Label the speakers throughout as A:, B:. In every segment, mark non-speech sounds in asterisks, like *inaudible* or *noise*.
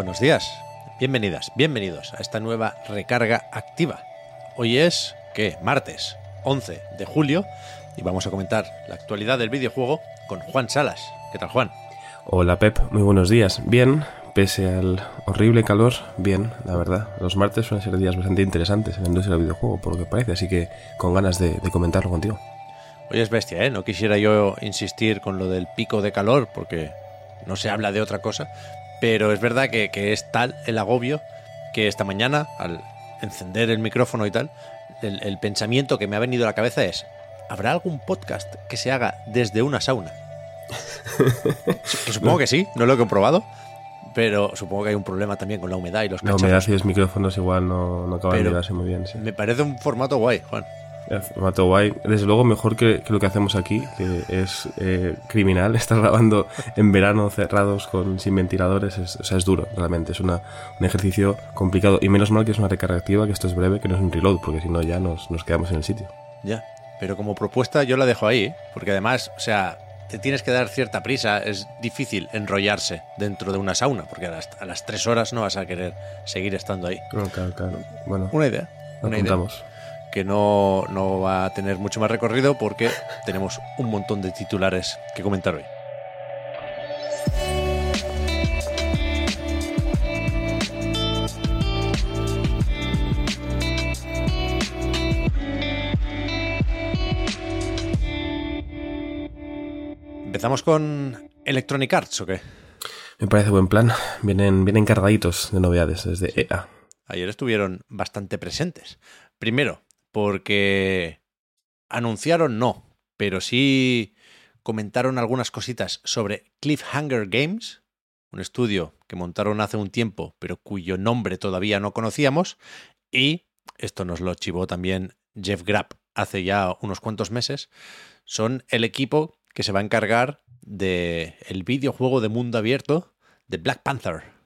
A: Buenos días, bienvenidas, bienvenidos a esta nueva recarga activa. Hoy es, ¿qué? Martes 11 de julio y vamos a comentar la actualidad del videojuego con Juan Salas. ¿Qué tal, Juan?
B: Hola Pep, muy buenos días. Bien, pese al horrible calor, bien, la verdad. Los martes suelen ser días bastante interesantes en la industria del videojuego, por lo que parece, así que con ganas de, de comentarlo contigo.
A: Hoy es bestia, ¿eh? No quisiera yo insistir con lo del pico de calor porque no se habla de otra cosa, pero es verdad que, que es tal el agobio que esta mañana, al encender el micrófono y tal, el, el pensamiento que me ha venido a la cabeza es, ¿habrá algún podcast que se haga desde una sauna? Que *laughs* supongo que sí, no lo he comprobado, pero supongo que hay un problema también con la humedad y los
B: La
A: cacharros.
B: humedad y los micrófonos igual no, no acaban de llevarse muy bien. Sí.
A: Me parece un formato guay, Juan.
B: Formato guay. Desde luego mejor que, que lo que hacemos aquí, que es eh, criminal. *laughs* Estar grabando en verano cerrados con sin ventiladores, es, o sea, es duro, realmente. Es una, un ejercicio complicado. Y menos mal que es una recarga activa, que esto es breve, que no es un reload, porque si no ya nos, nos quedamos en el sitio.
A: Ya, pero como propuesta yo la dejo ahí, ¿eh? porque además, o sea, te tienes que dar cierta prisa, es difícil enrollarse dentro de una sauna, porque a las, a las tres horas no vas a querer seguir estando ahí.
B: No, claro, claro. Bueno,
A: Una idea, una idea. Que no, no va a tener mucho más recorrido porque tenemos un montón de titulares que comentar hoy. ¿Empezamos con Electronic Arts o qué?
B: Me parece buen plan. Vienen, vienen cargaditos de novedades desde EA.
A: ayer estuvieron bastante presentes. Primero, porque anunciaron no, pero sí comentaron algunas cositas sobre Cliffhanger Games, un estudio que montaron hace un tiempo, pero cuyo nombre todavía no conocíamos, y esto nos lo chivó también Jeff Grapp hace ya unos cuantos meses, son el equipo que se va a encargar de el videojuego de mundo abierto de Black Panther.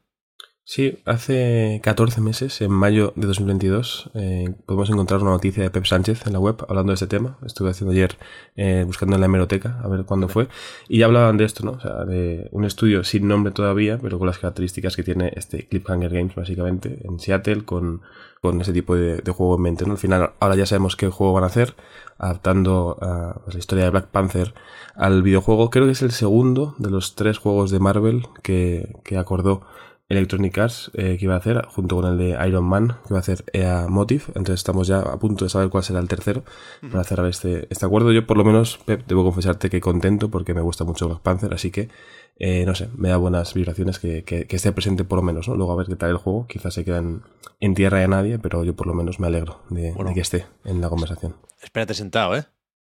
B: Sí, hace 14 meses, en mayo de 2022, eh, podemos encontrar una noticia de Pep Sánchez en la web hablando de este tema. Estuve haciendo ayer eh, buscando en la hemeroteca a ver cuándo fue. Y ya hablaban de esto, ¿no? O sea, de un estudio sin nombre todavía, pero con las características que tiene este Cliffhanger Games, básicamente, en Seattle, con, con ese tipo de, juego en mente, ¿no? Al final, ahora ya sabemos qué juego van a hacer, adaptando a, pues, la historia de Black Panther al videojuego. Creo que es el segundo de los tres juegos de Marvel que, que acordó Electronic Arts eh, que iba a hacer, junto con el de Iron Man, que va a hacer EA Motive. Entonces estamos ya a punto de saber cuál será el tercero para cerrar este, este acuerdo. Yo, por lo menos, Pep, debo confesarte que contento porque me gusta mucho Black Panther, así que, eh, no sé, me da buenas vibraciones que, que, que esté presente por lo menos, ¿no? Luego a ver qué tal el juego. Quizás se quedan en tierra de nadie, pero yo por lo menos me alegro de,
A: Bueno.
B: de que esté en la conversación.
A: Espérate sentado, ¿eh?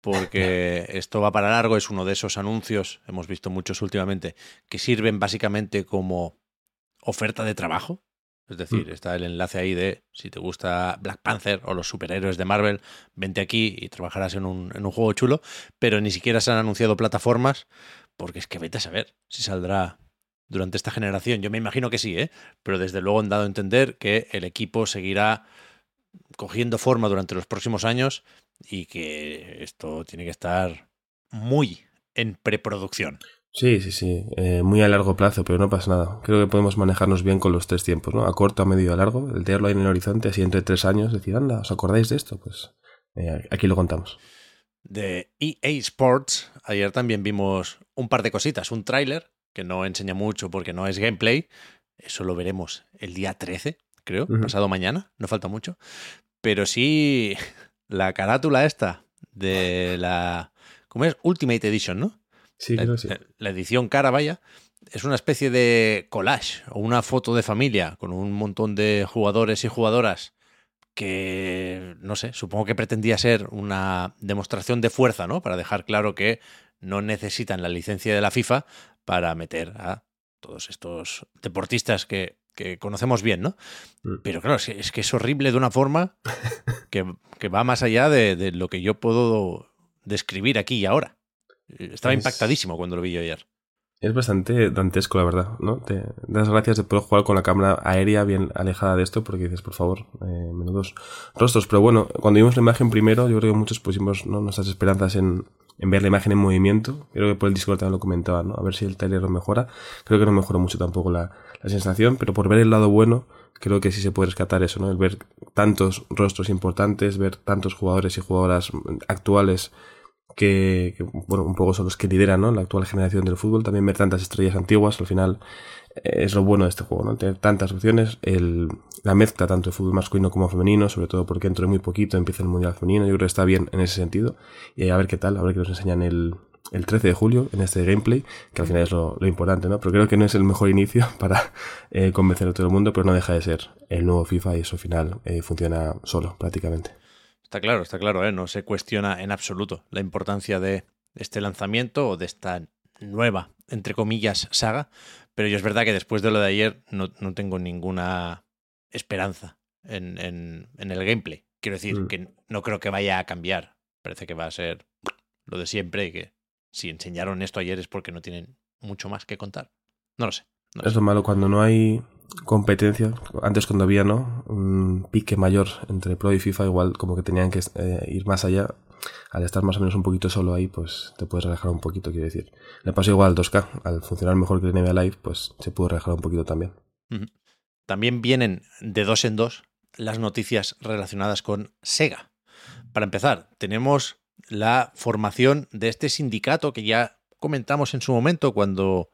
A: Porque *laughs* esto va para largo, es uno de esos anuncios, hemos visto muchos últimamente, que sirven básicamente como oferta de trabajo. Es decir,
B: Mm.
A: está el enlace ahí de si te gusta Black Panther o los superhéroes de Marvel, vente aquí y trabajarás en un, en un juego chulo, pero ni siquiera se han anunciado plataformas, porque es que vete a saber si saldrá durante esta generación. Yo me imagino que sí, ¿eh? pero desde luego han dado a entender que el equipo seguirá cogiendo forma durante los próximos años y que esto tiene que estar muy en preproducción.
B: Sí, sí, sí. Eh, muy a largo plazo, pero no pasa nada. Creo que podemos manejarnos bien con los tres tiempos, ¿no? A corto, a medio y a largo. El tenerlo ahí en el horizonte, así entre tres años, decir, anda, ¿os acordáis de esto? Pues eh, aquí lo contamos.
A: De EA Sports, ayer también vimos un par de cositas, un tráiler que no enseña mucho porque no es gameplay, eso lo veremos el día 13, creo, pasado mañana, no falta mucho, pero sí *laughs* la carátula esta de la... ¿Cómo es? Ultimate Edition, ¿no?
B: Sí,
A: la,
B: creo que sí.
A: la- la edición cara, vaya, es una especie de collage o una foto de familia con un montón de jugadores y jugadoras que, no sé, supongo que pretendía ser una demostración de fuerza, ¿no? Para dejar claro que no necesitan la licencia de la FIFA para meter a todos estos deportistas que, que conocemos bien, ¿no?
B: Mm.
A: Pero claro, es, es que es horrible de una forma *laughs* que, que va más allá de, de lo que yo puedo describir aquí y ahora. Estaba
B: Es-
A: impactadísimo cuando lo vi yo ayer.
B: Es bastante dantesco, la verdad, ¿no? Te das gracias de poder jugar con la cámara aérea bien alejada de esto, porque dices, por favor, eh, menudos rostros. Pero bueno, cuando vimos la imagen primero, yo creo que muchos pusimos ¿no? nuestras esperanzas en, en ver la imagen en movimiento. Creo que por el Discord también lo comentaba, ¿no? A ver si el trailer lo mejora. Creo que no mejoró mucho tampoco la, la sensación, pero por ver el lado bueno, creo que sí se puede rescatar eso, ¿no? El ver tantos rostros importantes, ver tantos jugadores y jugadoras actuales que, que, bueno, un poco son los que lideran ¿no? la actual generación del fútbol. También ver tantas estrellas antiguas, al final eh, es lo bueno de este juego, ¿no? Tener tantas opciones, el, la mezcla tanto de fútbol masculino como femenino, sobre todo porque dentro de muy poquito empieza el Mundial Femenino, yo creo que está bien en ese sentido. Y a ver qué tal, a ver qué nos enseñan el, el 13 de julio en este gameplay, que al final es lo, lo importante, ¿no? Pero creo que no es el mejor inicio *laughs* para eh, convencer a todo el mundo, pero no deja de ser el nuevo FIFA y eso al final eh, funciona solo prácticamente.
A: Está claro, está claro, ¿eh? no se cuestiona en absoluto la importancia de este lanzamiento o de esta nueva, entre comillas, saga, pero yo es verdad que después de lo de ayer no, no tengo ninguna esperanza en, en- en el gameplay. Quiero decir
B: Mm.
A: que no creo que vaya a cambiar. Parece que va a ser lo de siempre y que si enseñaron esto ayer es porque no tienen mucho más que contar. No lo sé. no lo
B: Es
A: sé.
B: lo malo cuando no hay competencia. Antes cuando había, ¿no? Un pique mayor entre Pro y FIFA, igual como que tenían que eh, ir más allá. Al estar más o menos un poquito solo ahí, pues te puedes relajar un poquito, quiero decir. Le pasó igual al 2K. Al funcionar mejor que el NBA Live, pues se pudo relajar un poquito también.
A: También vienen de dos en dos las noticias relacionadas con Sega. Para empezar, tenemos la formación de este sindicato que ya comentamos en su momento cuando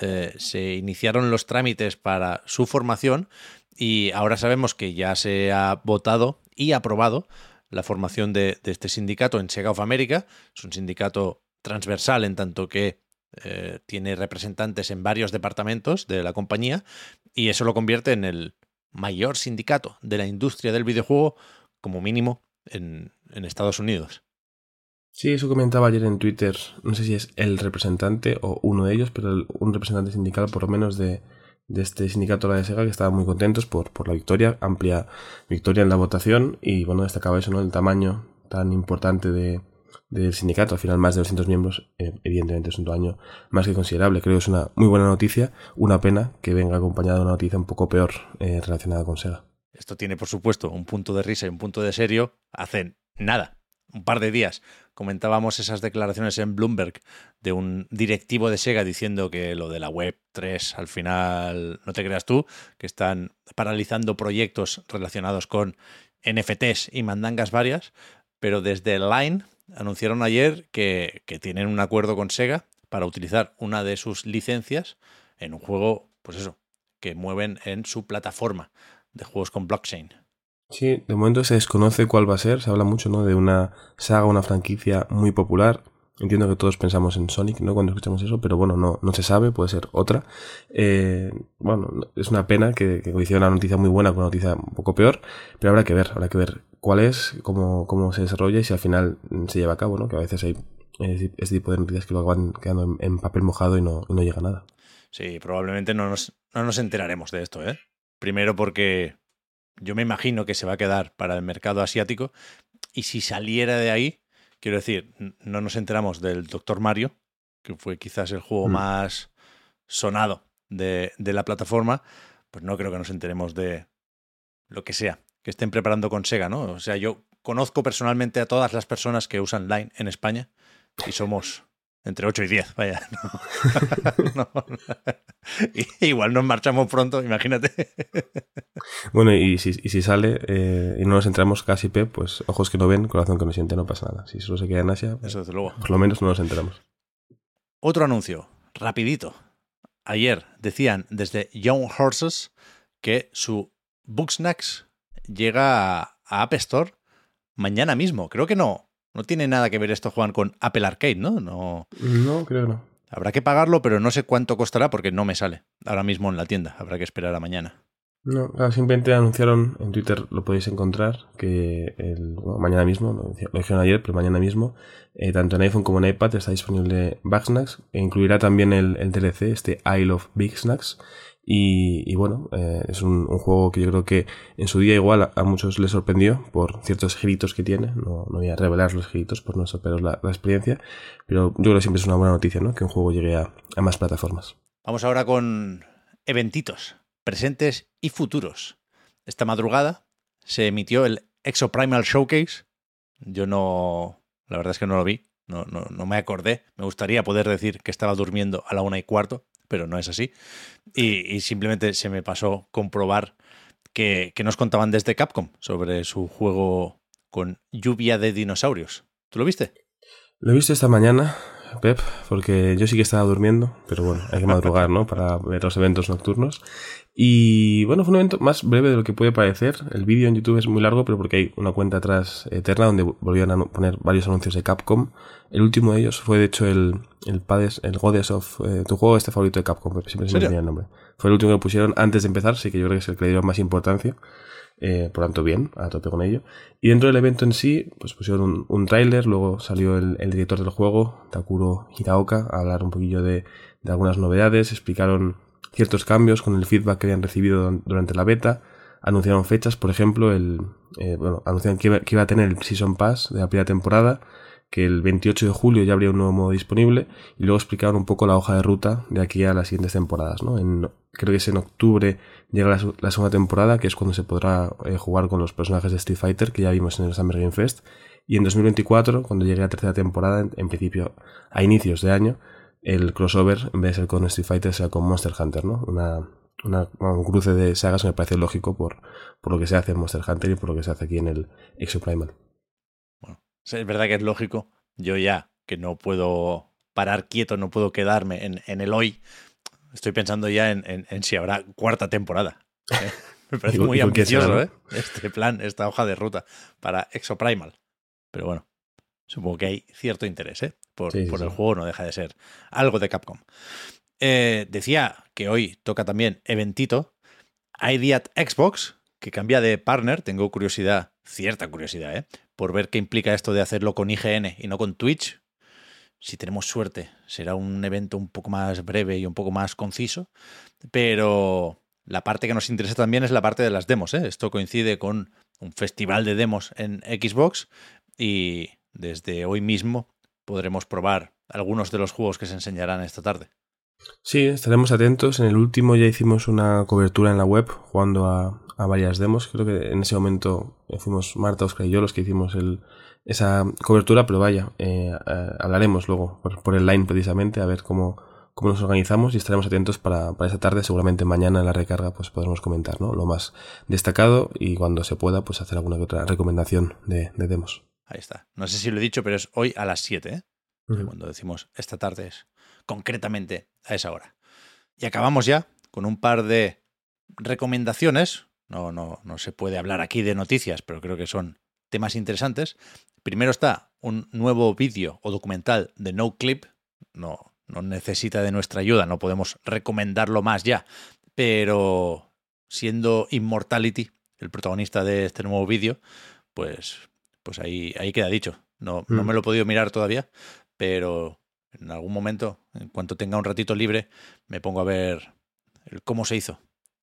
A: eh, se iniciaron los trámites para su formación y ahora sabemos que ya se ha votado y aprobado la formación de, este sindicato en Sega of America. Es un sindicato transversal en tanto que eh, tiene representantes en varios departamentos de la compañía y eso lo convierte en el mayor sindicato de la industria del videojuego, como mínimo, en Estados Unidos.
B: Sí, eso comentaba ayer en Twitter. No sé si es el representante o uno de ellos, pero el- un representante sindical por lo menos de, de este sindicato la de Sega que estaban muy contentos por, por la victoria, amplia victoria en la votación y bueno, destacaba eso, ¿no? El tamaño tan importante de, del sindicato, al final más de 200 miembros, eh, evidentemente es un tamaño más que considerable. Creo que es una muy buena noticia, una pena que venga acompañada de una noticia un poco peor eh, relacionada con Sega.
A: Esto tiene, por supuesto, un punto de risa y un punto de serio. Hace nada, un par de días, comentábamos esas declaraciones en Bloomberg de un directivo de Sega diciendo que lo de la Web 3 al final, no te creas tú, que están paralizando proyectos relacionados con NFTs y mandangas varias, pero desde Line anunciaron ayer que, que tienen un acuerdo con Sega para utilizar una de sus licencias en un juego, pues eso, que mueven en su plataforma de juegos con blockchain.
B: Sí, de momento se desconoce cuál va a ser. Se habla mucho, ¿no? De una saga, una franquicia muy popular. Entiendo que todos pensamos en Sonic, ¿no? Cuando escuchamos eso, pero bueno, no, no se sabe, puede ser otra. Eh, bueno, es una pena que, que coincida una noticia muy buena con una noticia un poco peor, pero habrá que ver, habrá que ver cuál es, cómo, cómo se desarrolla y si al final se lleva a cabo, ¿no? Que a veces hay este tipo de noticias que luego van quedando en, en papel mojado y no, y no llega a nada.
A: Sí, probablemente no nos, no nos enteraremos de esto, ¿eh? Primero porque yo me imagino que se va a quedar para el mercado asiático y si saliera de ahí, quiero decir, no nos enteramos del Doctor Mario, que fue quizás el juego
B: Mm.
A: más sonado de, de la plataforma, pues no creo que nos enteremos de lo que sea que estén preparando con Sega, ¿no? O sea, yo conozco personalmente a todas las personas que usan Line en España y somos entre 8 y 10, vaya. *laughs* No. *laughs* *laughs* Igual nos marchamos pronto, imagínate.
B: Bueno, y si, y si sale eh, y no nos enteramos casi P, pues ojos que no ven, corazón que no siente, no pasa nada. Si solo se queda en Asia,
A: Eso desde luego.
B: por lo menos no nos enteramos.
A: Otro anuncio, rapidito. Ayer decían desde Young Horses que su Booksnacks llega a, a App Store mañana mismo. Creo que no. No tiene nada que ver esto, Juan, con Apple Arcade, ¿no? No.
B: No, creo que no.
A: Habrá que pagarlo, pero no sé cuánto costará porque no me sale ahora mismo en la tienda. Habrá que esperar a mañana.
B: No, simplemente anunciaron en Twitter, lo podéis encontrar, que el, mañana mismo, lo dijeron ayer, pero mañana mismo, eh, tanto en iPhone como en iPad está disponible Bagsnacks, e incluirá también el, el, DLC, este Isle of Big Snacks, y, bueno, eh, es un, juego que yo creo que en su día igual a, muchos les sorprendió por ciertos giritos que tiene. No, voy a revelar los giritos por no la, la, experiencia, pero yo creo que siempre es una buena noticia, ¿no? Que un juego llegue a, a más plataformas.
A: Vamos ahora con eventitos presentes y futuros. Esta madrugada se emitió el Exoprimal Showcase. Yo no, la verdad es que no lo vi, no, no, no, me acordé. Me gustaría poder decir que estaba durmiendo a la una y cuarto, pero no es así. Y, simplemente se me pasó comprobar que, que, nos contaban desde Capcom sobre su juego con lluvia de dinosaurios. ¿Tú lo viste?
B: Lo he visto esta mañana. Pep, porque yo sí que estaba durmiendo, pero bueno, hay que madrugar, ¿no? Para ver los eventos nocturnos. Y bueno, fue un evento más breve de lo que puede parecer. El vídeo en YouTube es muy largo, pero porque hay una cuenta atrás eterna donde volvieron a poner varios anuncios de Capcom. El último de ellos fue, de hecho, el, el Pades, el Goddess of, eh, tu juego este favorito de Capcom, siempre se me olvida el nombre. Fue el último que pusieron antes de empezar, sí que yo creo que es el que le dieron más importancia. Eh, por tanto, bien, a tope con ello. Y dentro del evento en sí, pues pusieron un, un tráiler, luego salió el, director del juego, Takuro Hiraoka, a hablar un poquillo de, de, algunas novedades, explicaron ciertos cambios con el feedback que habían recibido durante la beta, anunciaron fechas, por ejemplo, el, eh, bueno, anunciaron que iba, que iba, a tener el Season Pass de la primera temporada, que el 28 de julio ya habría un nuevo modo disponible y luego explicaron un poco la hoja de ruta de aquí a las siguientes temporadas. ¿no? En, creo que es en octubre llega la, segunda temporada, que es cuando se podrá eh, jugar con los personajes de Street Fighter que ya vimos en el Summer Game Fest. Y en 2024, cuando llegue la tercera temporada, en, principio a inicios de año, el crossover, en vez de ser con Street Fighter, sea con Monster Hunter, ¿no? Una, un cruce de sagas me parece lógico por, por lo que se hace en Monster Hunter y por lo que se hace aquí en el Exoprimal.
A: Es verdad que es lógico. Yo ya, que no puedo parar quieto, no puedo quedarme en, el hoy, estoy pensando ya en, si habrá cuarta temporada. ¿eh? *laughs* Me parece muy ambicioso, ¿eh? Este plan, esta hoja de ruta para Exoprimal. Pero bueno, supongo que hay cierto interés, ¿eh? Por, el juego no deja de ser algo de Capcom. Eh, decía que hoy toca también Eventito. ID at Xbox, que cambia de partner. Tengo curiosidad, cierta curiosidad, ¿eh? por ver qué implica esto de hacerlo con IGN y no con Twitch. Si tenemos suerte, será un evento un poco más breve y un poco más conciso, pero la parte que nos interesa también es la parte de las demos. ¿eh? Esto coincide con un festival de demos en Xbox y desde hoy mismo podremos probar algunos de los juegos que se enseñarán esta tarde.
B: Sí, estaremos atentos. En el último ya hicimos una cobertura en la web jugando a, a varias demos. Creo que en ese momento fuimos Marta, Oscar y yo los que hicimos el, esa cobertura, pero vaya, eh, eh, hablaremos luego por, el line precisamente a ver cómo, cómo nos organizamos y estaremos atentos para, para esa tarde. Seguramente mañana en la recarga pues podremos comentar ¿no? lo más destacado y cuando se pueda pues hacer alguna que otra recomendación de, demos.
A: Ahí está. No sé si lo he dicho, pero es hoy a las 7. ¿eh? Cuando decimos esta tarde es concretamente a esa hora. Y acabamos ya con un par de recomendaciones no, no, no se puede hablar aquí de noticias, pero creo que son temas interesantes. Primero está un nuevo vídeo o documental de No Clip. No, no necesita de nuestra ayuda, no podemos recomendarlo más ya. Pero siendo Immortality el protagonista de este nuevo vídeo, pues, pues ahí, ahí queda dicho. No, no mm. me lo he podido mirar todavía, pero en algún momento, en cuanto tenga un ratito libre, me pongo a ver cómo se hizo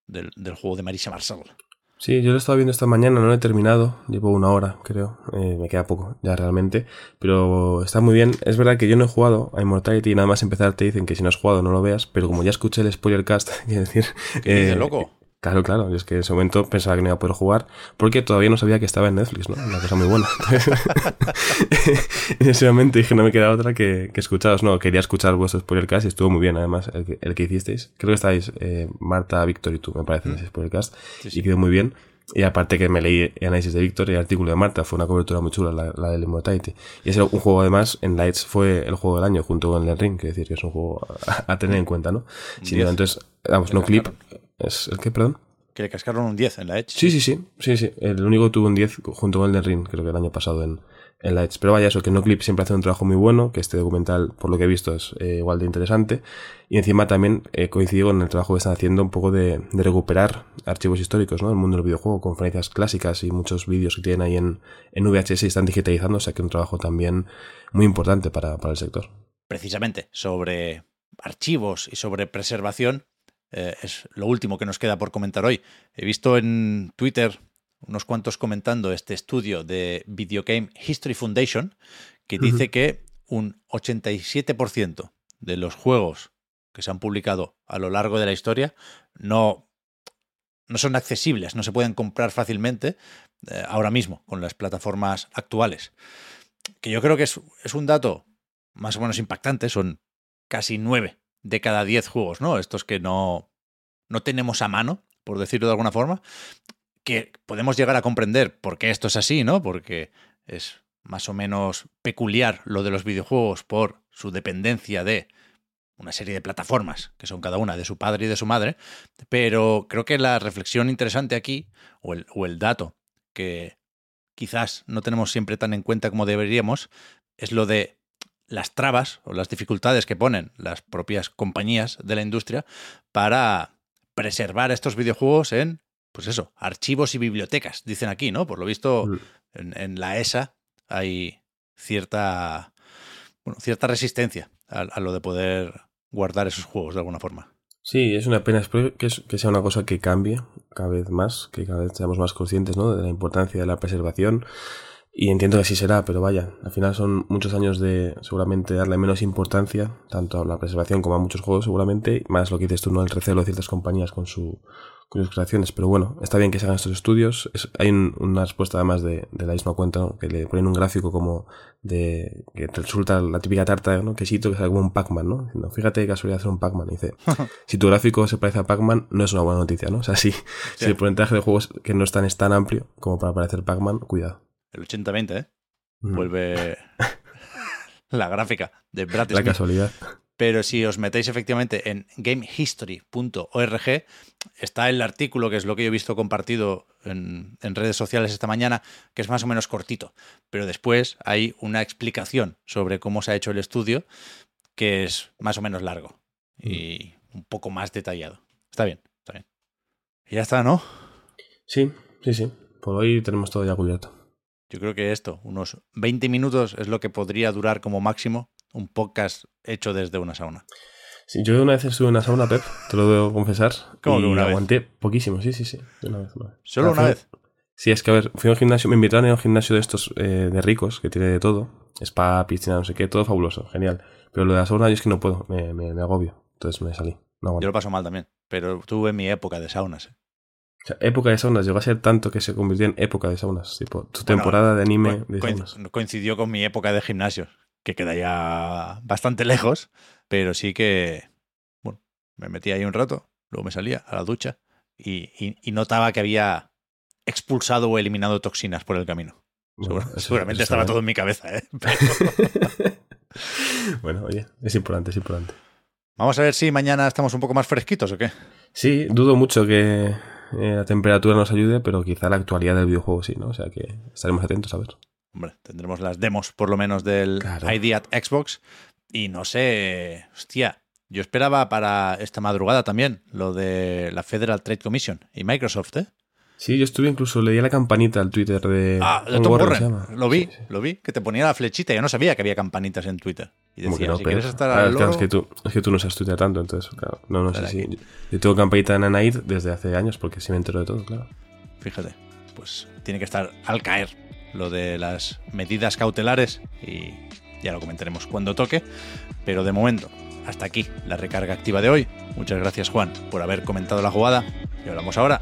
A: del, juego de Marisa Marshall.
B: Sí, yo lo he estado viendo esta mañana, no lo he terminado, llevo una hora, creo, eh, me queda poco ya realmente, pero está muy bien. Es verdad que yo no he jugado a Immortality y nada más empezar te dicen que si no has jugado no lo veas, pero como ya escuché el spoiler cast, *laughs* quiero decir...
A: ¿Qué loco?
B: Claro, claro, y es que en ese momento pensaba que no iba a poder jugar porque todavía no sabía que estaba en Netflix, ¿no? Una cosa muy buena. *laughs* en ese momento dije, no me queda otra que, que escucharos. No, quería escuchar vuestro spoilercast y estuvo muy bien, además, el que, el que hicisteis. Creo que estáis eh, Marta, Víctor y tú, me parece, en ese spoilercast. Y quedó muy bien. Y aparte que me leí el análisis de Víctor y el artículo de Marta, fue una cobertura muy chula, la, la del Immortality. Y ese un juego además, en Lights fue el juego del año junto con el Ring, que decir que es un juego a, tener en cuenta, ¿no? Si no, entonces, vamos, no clip. ¿Es el que, perdón?
A: Que le cascaron un 10 en la Edge.
B: Sí, sí, sí. Sí, sí. El único tuvo un 10 junto con el de Ring, creo que el año pasado en, en la Edge. Pero vaya, eso, que NoClip siempre hace un trabajo muy bueno, que este documental, por lo que he visto, es eh, igual de interesante. Y encima también eh, coincido con el trabajo que están haciendo un poco de, recuperar archivos históricos, ¿no? Del mundo del videojuego, conferencias clásicas y muchos vídeos que tienen ahí en, en VHS y están digitalizando, o sea que un trabajo también muy importante para, para el sector.
A: Precisamente sobre archivos y sobre preservación, eh, es lo último que nos queda por comentar hoy. He visto en Twitter unos cuantos comentando este estudio de Video Game History Foundation que dice que un 87% de los juegos que se han publicado a lo largo de la historia no, no son accesibles, no se pueden comprar fácilmente eh, ahora mismo con las plataformas actuales. Que yo creo que es, es, un dato más o menos impactante, son casi 9 de cada 10 juegos, ¿no? Estos que no, no tenemos a mano, por decirlo de alguna forma, que podemos llegar a comprender por qué esto es así, ¿no? Porque es más o menos peculiar lo de los videojuegos por su dependencia de una serie de plataformas, que son cada una de su padre y de su madre, pero creo que la reflexión interesante aquí, o el, o el dato que quizás no tenemos siempre tan en cuenta como deberíamos, es lo de las trabas o las dificultades que ponen las propias compañías de la industria para preservar estos videojuegos en pues eso, archivos y bibliotecas, dicen aquí, ¿no? Por lo visto, mm. en, la ESA hay cierta, bueno, cierta resistencia a, lo de poder guardar esos juegos de alguna forma.
B: Sí, es una pena. Que, que, sea una cosa que cambie cada vez más, que cada vez seamos más conscientes ¿no? de la importancia de la preservación y entiendo que así será, pero vaya, al final son muchos años de seguramente darle menos importancia, tanto a la preservación como a muchos juegos seguramente, más lo que dices tú, ¿no? El recelo de ciertas compañías con, su, con sus creaciones. Pero bueno, está bien que se hagan estos estudios. hay una respuesta además de, de la misma cuenta, ¿no? que le ponen un gráfico como de que te resulta la típica tarta, ¿no? Quesito que sale como un Pac-Man, ¿no? Diciendo, fíjate que casualidad hacer un Pac-Man. Dice, *laughs* si tu gráfico se parece a Pac-Man, no es una buena noticia, ¿no? O sea, si, si el porcentaje de juegos que no están es tan amplio como para parecer Pac-Man, cuidado.
A: El 80-20, ¿eh? Vuelve *laughs* la gráfica de Brad
B: La casualidad.
A: Pero si os metéis efectivamente en gamehistory.org, está el artículo, que es lo que yo he visto compartido en, en, redes sociales esta mañana, que es más o menos cortito. Pero después hay una explicación sobre cómo se ha hecho el estudio, que es más o menos largo y un poco más detallado. Está bien, está bien. Y ya está, ¿no?
B: Sí, sí, sí. Por hoy tenemos todo ya cubierto.
A: Yo creo que esto, unos 20 minutos es lo que podría durar como máximo un podcast hecho desde una sauna.
B: Sí, yo una vez estuve en una sauna, Pep, te lo debo confesar.
A: ¿Cómo que una
B: aguanté poquísimo, sí, sí, sí. Una vez, una vez.
A: ¿Solo una vez?
B: Sí, es que a ver, fui a un gimnasio, me invitaron a un gimnasio de estos eh, de ricos, que tiene de todo. Spa, piscina, no sé qué, todo fabuloso, genial. Pero lo de la sauna yo es que no puedo, me, me, agobio. Entonces me salí. No
A: yo lo paso mal también, pero tuve mi época de saunas. ¿eh?
B: Época de saunas llegó a ser tanto que se convirtió en época de saunas. Tipo, tu temporada de anime de saunas.
A: Coincidió con mi época de gimnasio, que queda ya bastante *laughs* lejos, pero sí que, bueno, me metía ahí un rato, luego me salía a la ducha y, notaba que había expulsado o eliminado toxinas por el camino. seguramente estaba todo en mi cabeza, ¿eh? *laughs*
B: bueno, oye, es importante, es importante.
A: Vamos a ver si mañana estamos un poco más fresquitos o qué.
B: Sí, dudo mucho que, eh, la temperatura nos ayude, pero quizá la actualidad del videojuego sí, ¿no? O sea que estaremos atentos a ver.
A: Hombre, tendremos las demos por lo menos del ID at Xbox. Y no sé, hostia, yo esperaba para esta madrugada también lo de la Federal Trade Commission y Microsoft, ¿eh?
B: Sí, yo estuve incluso, leía la campanita al Twitter de,
A: ah, de Tom Warren. Lo vi, lo vi, que te ponía la flechita. Yo no sabía que había campanitas en Twitter. Y decía, si quieres estar al
B: es, que tú, es que tú no sabes Twitter tanto, entonces, claro, no, no sé si... Yo tengo campanita en Anaid desde hace años porque sí me entero de todo, claro.
A: Fíjate, pues tiene que estar al caer lo de las medidas cautelares y ya lo comentaremos cuando toque. Pero de momento, hasta aquí la recarga activa de hoy. Muchas gracias Juan por haber comentado la jugada y hablamos ahora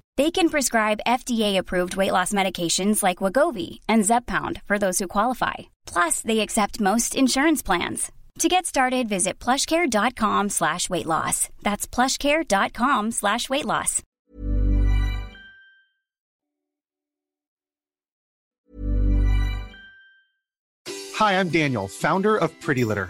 C: They can prescribe FDA-approved weight loss medications like Wagovi and Zepbound for those who qualify. Plus, they accept most insurance plans. To get started, visit plushcare.com slash weight loss. That's plushcare.com slash weight loss.
D: Hi, I'm Daniel, founder of Pretty Litter.